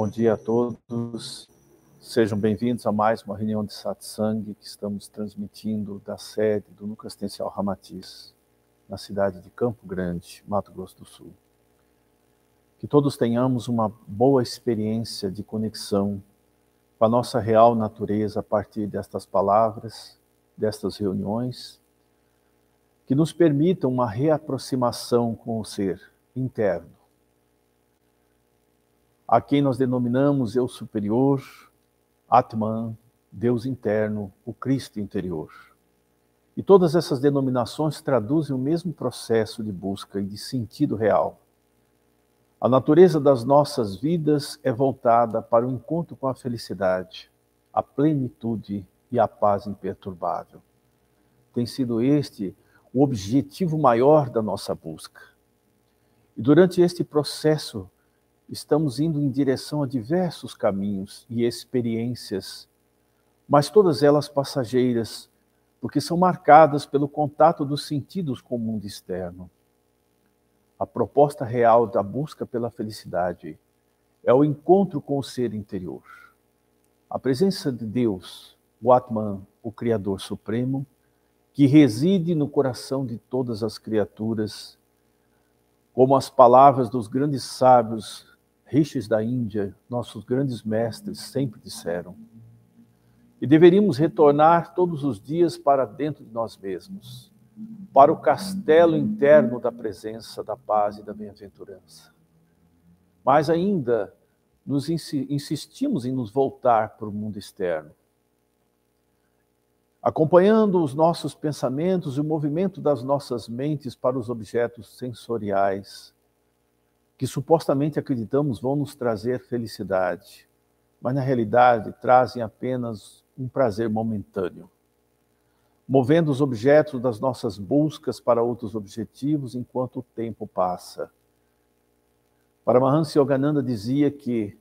Bom dia a todos. Sejam bem-vindos a mais uma reunião de satsang que estamos transmitindo da sede do Núcleo Assistencial Ramatiz, na cidade de Campo Grande, Mato Grosso do Sul. Que todos tenhamos uma boa experiência de conexão com a nossa real natureza a partir destas palavras, destas reuniões, que nos permitam uma reaproximação com o ser interno, a quem nós denominamos eu superior, Atman, Deus interno, o Cristo interior. E todas essas denominações traduzem o mesmo processo de busca e de sentido real. A natureza das nossas vidas é voltada para o encontro com a felicidade, a plenitude e a paz imperturbável. Tem sido este o objetivo maior da nossa busca. E durante este processo estamos indo em direção a diversos caminhos e experiências, mas todas elas passageiras, porque são marcadas pelo contato dos sentidos com o mundo externo. A proposta real da busca pela felicidade é o encontro com o ser interior. A presença de Deus, o Atman, o Criador Supremo, que reside no coração de todas as criaturas, como as palavras dos grandes sábios rishis da Índia, nossos grandes mestres, sempre disseram. E deveríamos retornar todos os dias para dentro de nós mesmos, para o castelo interno da presença, da paz e da bem-aventurança. Mas ainda nos insistimos em nos voltar para o mundo externo, acompanhando os nossos pensamentos e o movimento das nossas mentes para os objetos sensoriais, que supostamente acreditamos vão nos trazer felicidade, mas na realidade trazem apenas um prazer momentâneo, movendo os objetos das nossas buscas para outros objetivos enquanto o tempo passa. Paramahansa Yogananda dizia que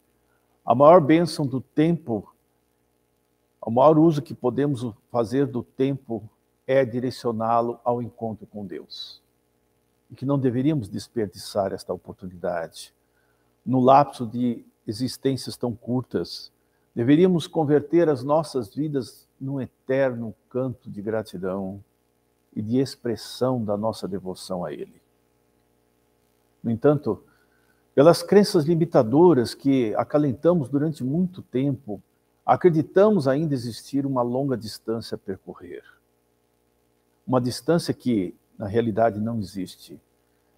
a maior bênção do tempo, o maior uso que podemos fazer do tempo é direcioná-lo ao encontro com Deus e que não deveríamos desperdiçar esta oportunidade. No lapso de existências tão curtas, deveríamos converter as nossas vidas num eterno canto de gratidão e de expressão da nossa devoção a Ele. No entanto, pelas crenças limitadoras que acalentamos durante muito tempo, acreditamos ainda existir uma longa distância a percorrer. Uma distância que, na realidade não existe.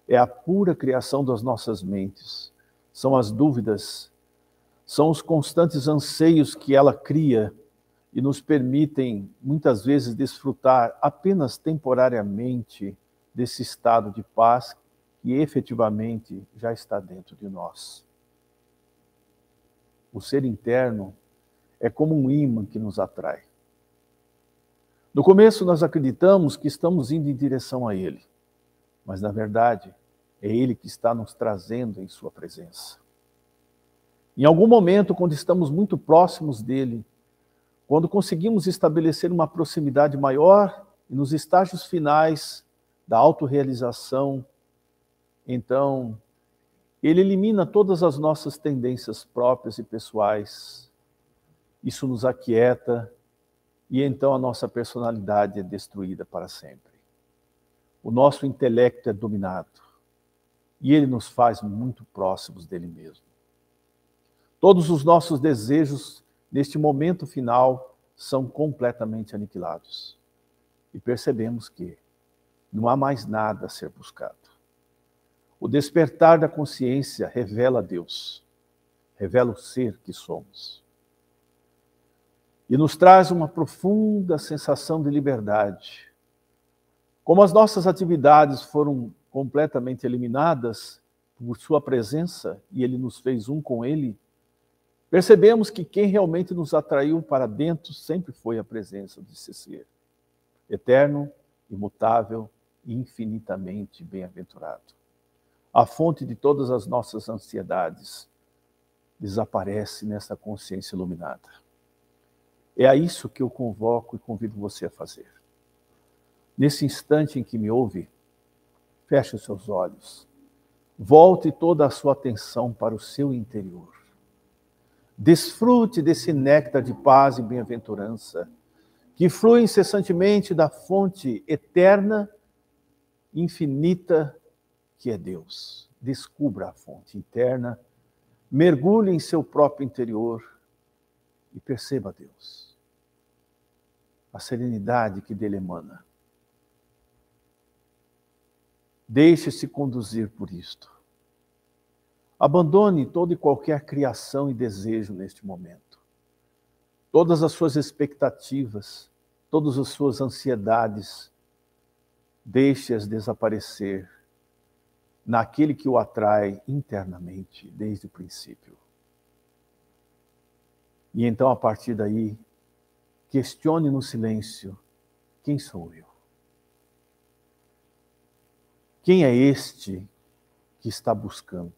É a pura criação das nossas mentes. São as dúvidas, são os constantes anseios que ela cria e nos permitem, muitas vezes, desfrutar apenas temporariamente desse estado de paz que efetivamente já está dentro de nós. O ser interno é como um imã que nos atrai. No começo, nós acreditamos que estamos indo em direção a Ele, mas na verdade, é Ele que está nos trazendo em Sua presença. Em algum momento, quando estamos muito próximos dele, quando conseguimos estabelecer uma proximidade maior e nos estágios finais da autorrealização, então ele elimina todas as nossas tendências próprias e pessoais. Isso nos aquieta e então a nossa personalidade é destruída para sempre. O nosso intelecto é dominado e ele nos faz muito próximos dele mesmo. Todos os nossos desejos neste momento final são completamente aniquilados e percebemos que não há mais nada a ser buscado. O despertar da consciência revela Deus, revela o ser que somos e nos traz uma profunda sensação de liberdade. Como as nossas atividades foram completamente eliminadas por Sua presença e Ele nos fez um com Ele, percebemos que quem realmente nos atraiu para dentro sempre foi a presença desse ser, eterno, imutável e infinitamente bem-aventurado. A fonte de todas as nossas ansiedades desaparece nessa consciência iluminada. É a isso que eu convoco e convido você a fazer. Nesse instante em que me ouve, feche os seus olhos. Volte toda a sua atenção para o seu interior. Desfrute desse néctar de paz e bem-aventurança, que flui incessantemente da fonte eterna, infinita, que é Deus. Descubra a fonte interna, mergulhe em seu próprio interior e perceba Deus. A serenidade que dele emana. Deixe-se conduzir por isto. Abandone toda e qualquer criação e desejo neste momento. Todas as suas expectativas, todas as suas ansiedades, deixe-as desaparecer naquele que o atrai internamente desde o princípio. E então, a partir daí, questione no silêncio: quem sou eu? Quem é este que está buscando?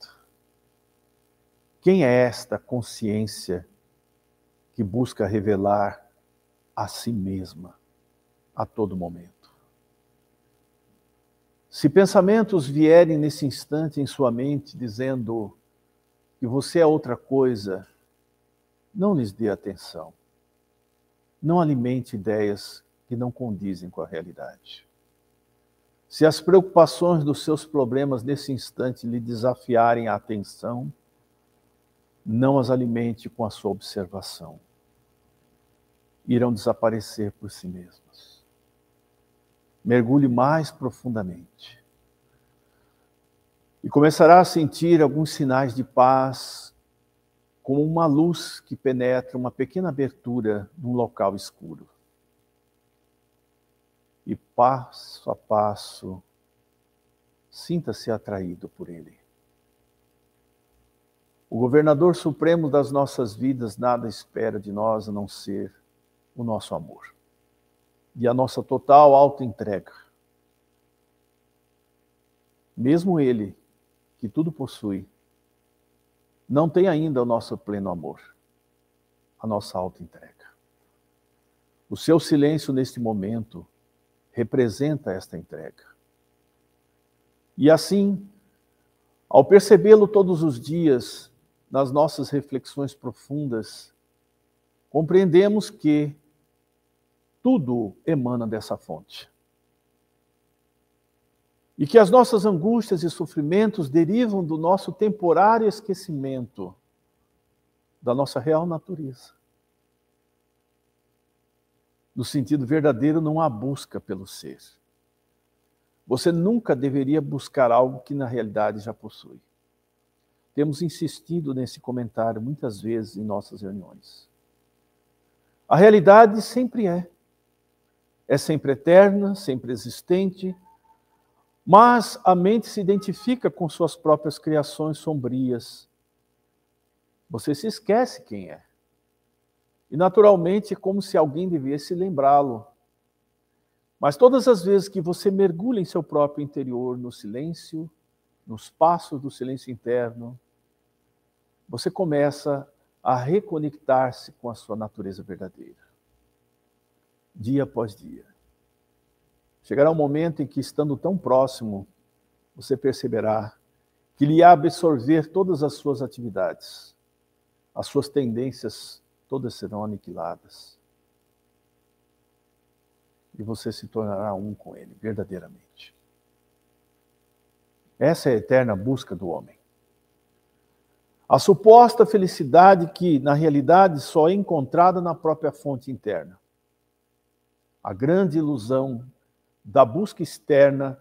Quem é esta consciência que busca revelar a si mesma a todo momento? Se pensamentos vierem nesse instante em sua mente dizendo que você é outra coisa, não lhes dê atenção. Não alimente ideias que não condizem com a realidade. Se as preocupações dos seus problemas nesse instante lhe desafiarem a atenção, não as alimente com a sua observação. Irão desaparecer por si mesmas. Mergulhe mais profundamente. E começará a sentir alguns sinais de paz, como uma luz que penetra uma pequena abertura num local escuro. E passo a passo, sinta-se atraído por ele. O governador supremo das nossas vidas nada espera de nós a não ser o nosso amor e a nossa total autoentrega. Mesmo ele, que tudo possui, não tem ainda o nosso pleno amor, a nossa autoentrega. O seu silêncio neste momento representa esta entrega. E assim, ao percebê-lo todos os dias, nas nossas reflexões profundas, compreendemos que tudo emana dessa fonte. E que as nossas angústias e sofrimentos derivam do nosso temporário esquecimento da nossa real natureza. No sentido verdadeiro, não há busca pelo ser. Você nunca deveria buscar algo que na realidade já possui. Temos insistido nesse comentário muitas vezes em nossas reuniões. A realidade sempre é. É sempre eterna, sempre existente, mas a mente se identifica com suas próprias criações sombrias. Você se esquece quem é. E naturalmente é como se alguém devesse lembrá-lo. Mas todas as vezes que você mergulha em seu próprio interior, no silêncio, nos passos do silêncio interno, você começa a reconectar-se com a sua natureza verdadeira, dia após dia. Chegará um momento em que, estando tão próximo, você perceberá que lhe absorver todas as suas atividades, as suas tendências todas serão aniquiladas. E você se tornará um com ele, verdadeiramente. Essa é a eterna busca do homem. A suposta felicidade que, na realidade, só é encontrada na própria fonte interna. A grande ilusão da busca externa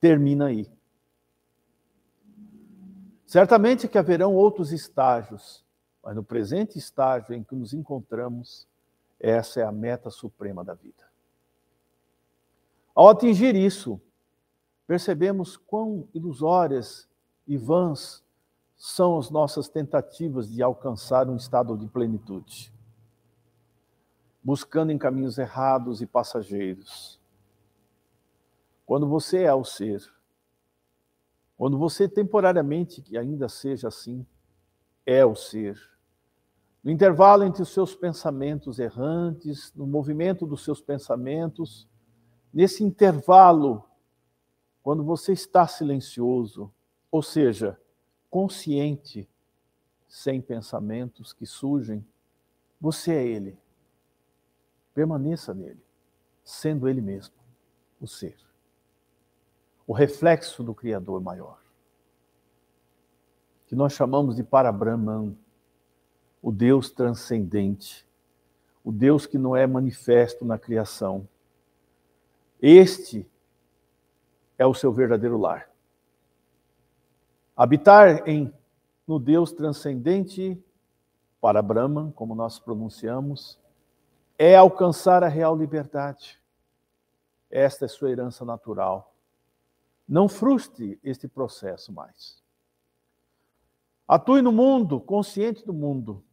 termina aí. Certamente que haverão outros estágios, mas no presente estágio em que nos encontramos, essa é a meta suprema da vida. Ao atingir isso, percebemos quão ilusórias e vãs são as nossas tentativas de alcançar um estado de plenitude, buscando em caminhos errados e passageiros. Quando você é o ser, quando você temporariamente, que ainda seja assim, é o ser, no intervalo entre os seus pensamentos errantes, no movimento dos seus pensamentos, nesse intervalo, quando você está silencioso, ou seja, consciente, sem pensamentos que surgem, você é Ele. Permaneça nele, sendo Ele mesmo, o ser. O reflexo do Criador maior. Que nós chamamos de Parabrahman, o Deus transcendente, o Deus que não é manifesto na criação. Este é o seu verdadeiro lar. Habitar em no Deus transcendente para Brahman, como nós pronunciamos, é alcançar a real liberdade. Esta é sua herança natural. Não frustre este processo mais. Atue no mundo, consciente do mundo,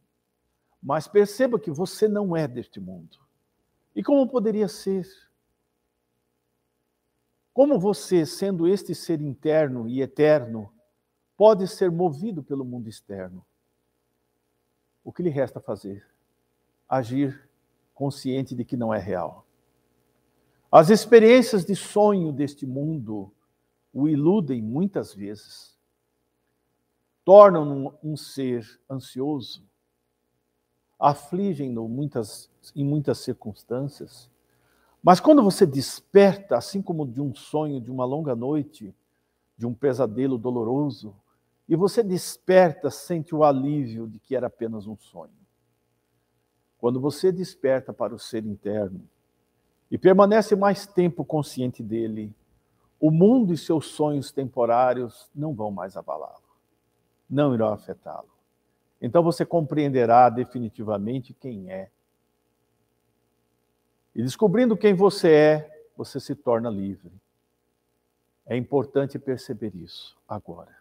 mas perceba que você não é deste mundo. E como poderia ser? Como você, sendo este ser interno e eterno, pode ser movido pelo mundo externo. O que lhe resta fazer? Agir consciente de que não é real. As experiências de sonho deste mundo o iludem muitas vezes, tornam-no um ser ansioso, afligem-no muitas, em muitas circunstâncias. Mas quando você desperta, assim como de um sonho, de uma longa noite, de um pesadelo doloroso, e você desperta, sente o alívio de que era apenas um sonho. Quando você desperta para o ser interno e permanece mais tempo consciente dele, o mundo e seus sonhos temporários não vão mais abalá-lo, não irão afetá-lo. Então você compreenderá definitivamente quem é. E descobrindo quem você é, você se torna livre. É importante perceber isso agora.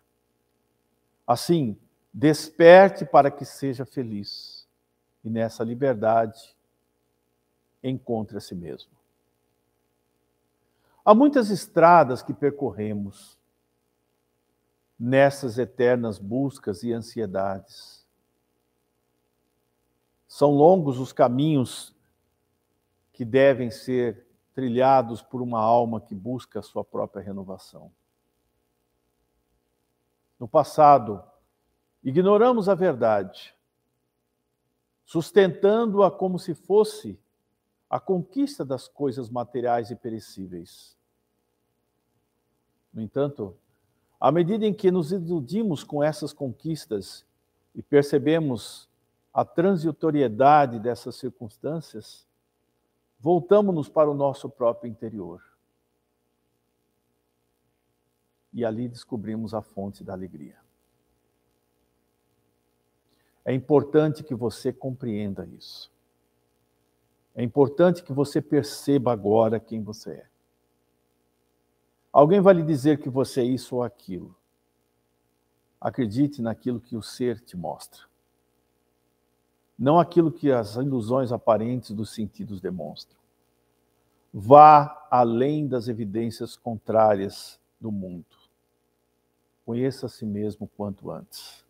Assim, desperte para que seja feliz. E nessa liberdade, encontre a si mesmo. Há muitas estradas que percorremos nessas eternas buscas e ansiedades. São longos os caminhos que devem ser trilhados por uma alma que busca a sua própria renovação. No passado, ignoramos a verdade, sustentando-a como se fosse a conquista das coisas materiais e perecíveis. No entanto, à medida em que nos iludimos com essas conquistas e percebemos a transitoriedade dessas circunstâncias, voltamos-nos para o nosso próprio interior e ali descobrimos a fonte da alegria. É importante que você compreenda isso. É importante que você perceba agora quem você é. Alguém vai lhe dizer que você é isso ou aquilo. Acredite naquilo que o ser te mostra. Não aquilo que as ilusões aparentes dos sentidos demonstram. Vá além das evidências contrárias do mundo. Conheça a si mesmo quanto antes.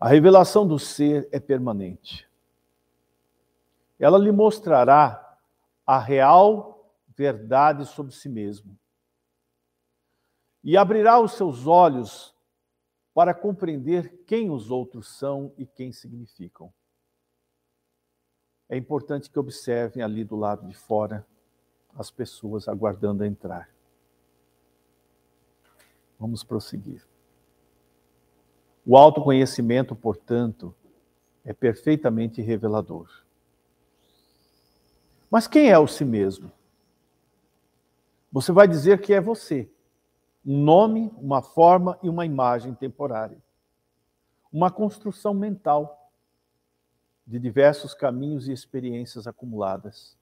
A revelação do ser é permanente. Ela lhe mostrará a real verdade sobre si mesmo. E abrirá os seus olhos para compreender quem os outros são e quem significam. É importante que observem ali do lado de fora as pessoas aguardando entrar. Vamos prosseguir. O autoconhecimento, portanto, é perfeitamente revelador. Mas quem é o si mesmo? Você vai dizer que é você. Um nome, uma forma e uma imagem temporária. Uma construção mental de diversos caminhos e experiências acumuladas.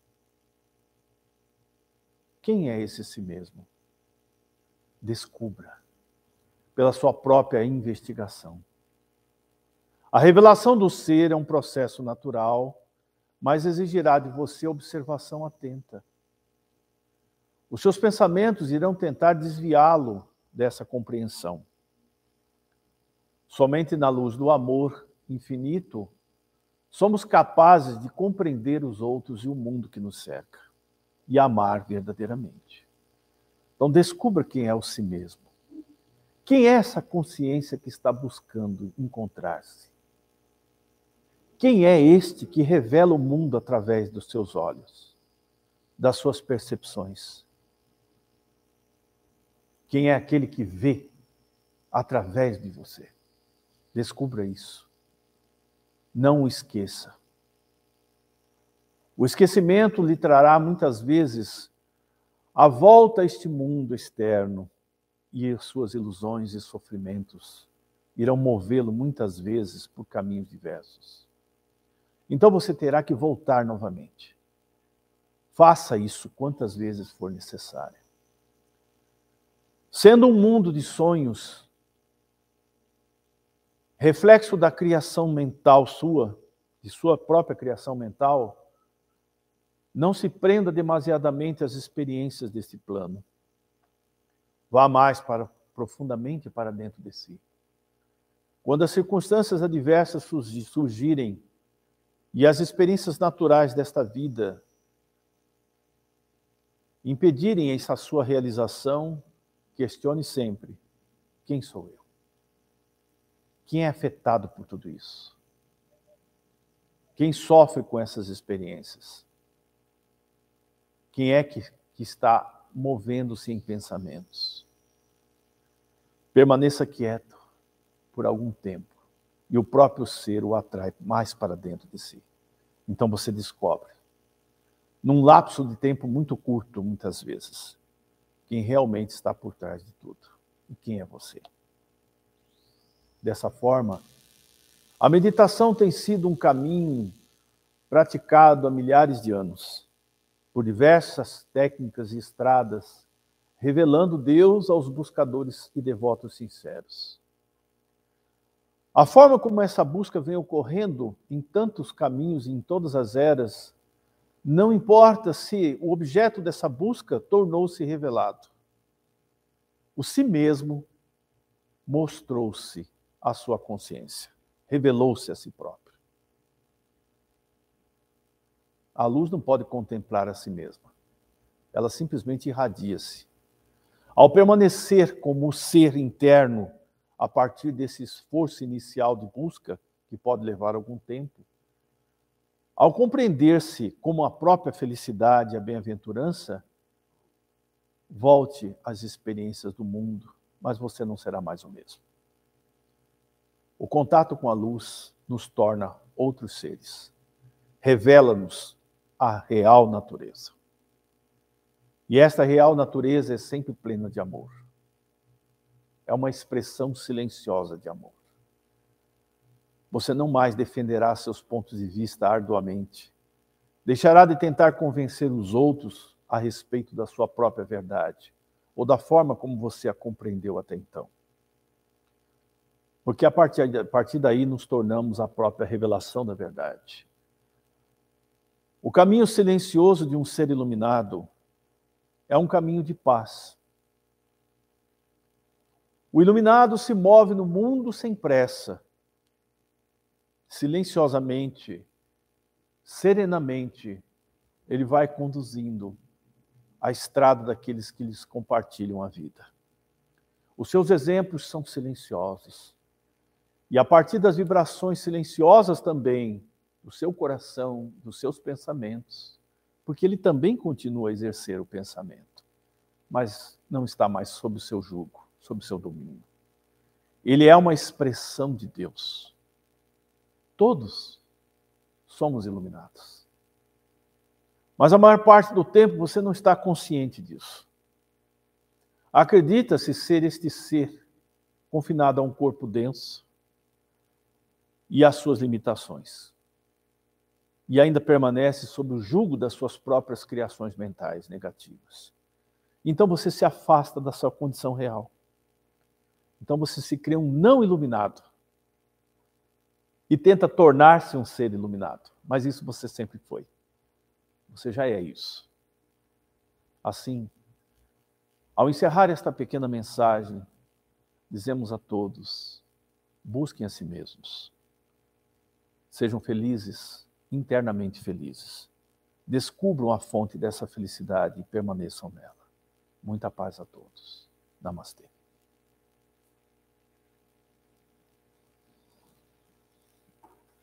Quem é esse si mesmo? Descubra pela sua própria investigação. A revelação do ser é um processo natural, mas exigirá de você observação atenta. Os seus pensamentos irão tentar desviá-lo dessa compreensão. Somente na luz do amor infinito somos capazes de compreender os outros e o mundo que nos cerca e amar verdadeiramente. Então descubra quem é o si mesmo. Quem é essa consciência que está buscando encontrar-se? Quem é este que revela o mundo através dos seus olhos, das suas percepções? Quem é aquele que vê através de você? Descubra isso. Não o esqueça. O esquecimento lhe trará muitas vezes a volta a este mundo externo e as suas ilusões e sofrimentos irão movê-lo muitas vezes por caminhos diversos. Então você terá que voltar novamente. Faça isso quantas vezes for necessário. Sendo um mundo de sonhos, reflexo da criação mental sua, de sua própria criação mental, não se prenda demasiadamente às experiências deste plano. Vá mais para profundamente para dentro de si. Quando as circunstâncias adversas surgirem e as experiências naturais desta vida impedirem essa sua realização, questione sempre: quem sou eu? Quem é afetado por tudo isso? Quem sofre com essas experiências? Quem é que, que está movendo-se em pensamentos? Permaneça quieto por algum tempo e o próprio ser o atrai mais para dentro de si. Então você descobre, num lapso de tempo muito curto, muitas vezes, quem realmente está por trás de tudo e quem é você. Dessa forma, a meditação tem sido um caminho praticado há milhares de anos, por diversas técnicas e estradas, revelando Deus aos buscadores e devotos sinceros. A forma como essa busca vem ocorrendo em tantos caminhos em todas as eras, não importa se o objeto dessa busca tornou-se revelado. O si mesmo mostrou-se à sua consciência, revelou-se a si próprio. A luz não pode contemplar a si mesma, ela simplesmente irradia-se. Ao permanecer como ser interno a partir desse esforço inicial de busca, que pode levar algum tempo, ao compreender-se como a própria felicidade e a bem-aventurança, volte às experiências do mundo, mas você não será mais o mesmo. O contato com a luz nos torna outros seres, revela-nos a real natureza. E esta real natureza é sempre plena de amor é uma expressão silenciosa de amor. Você não mais defenderá seus pontos de vista arduamente. Deixará de tentar convencer os outros a respeito da sua própria verdade ou da forma como você a compreendeu até então. Porque a partir, a partir daí nos tornamos a própria revelação da verdade. O caminho silencioso de um ser iluminado é um caminho de paz. O iluminado se move no mundo sem pressa, silenciosamente, serenamente, ele vai conduzindo a estrada daqueles que lhes compartilham a vida. Os seus exemplos são silenciosos. E a partir das vibrações silenciosas também do seu coração, dos seus pensamentos, porque ele também continua a exercer o pensamento, mas não está mais sob o seu jugo sob seu domínio. Ele é uma expressão de Deus. Todos somos iluminados. Mas a maior parte do tempo você não está consciente disso. Acredita-se ser este ser confinado a um corpo denso e às suas limitações. E ainda permanece sob o jugo das suas próprias criações mentais negativas. Então você se afasta da sua condição real. Então você se crê um não iluminado e tenta tornar-se um ser iluminado. Mas isso você sempre foi. Você já é isso. Assim, ao encerrar esta pequena mensagem, dizemos a todos: busquem a si mesmos. Sejam felizes, internamente felizes. Descubram a fonte dessa felicidade e permaneçam nela. Muita paz a todos. Namastê.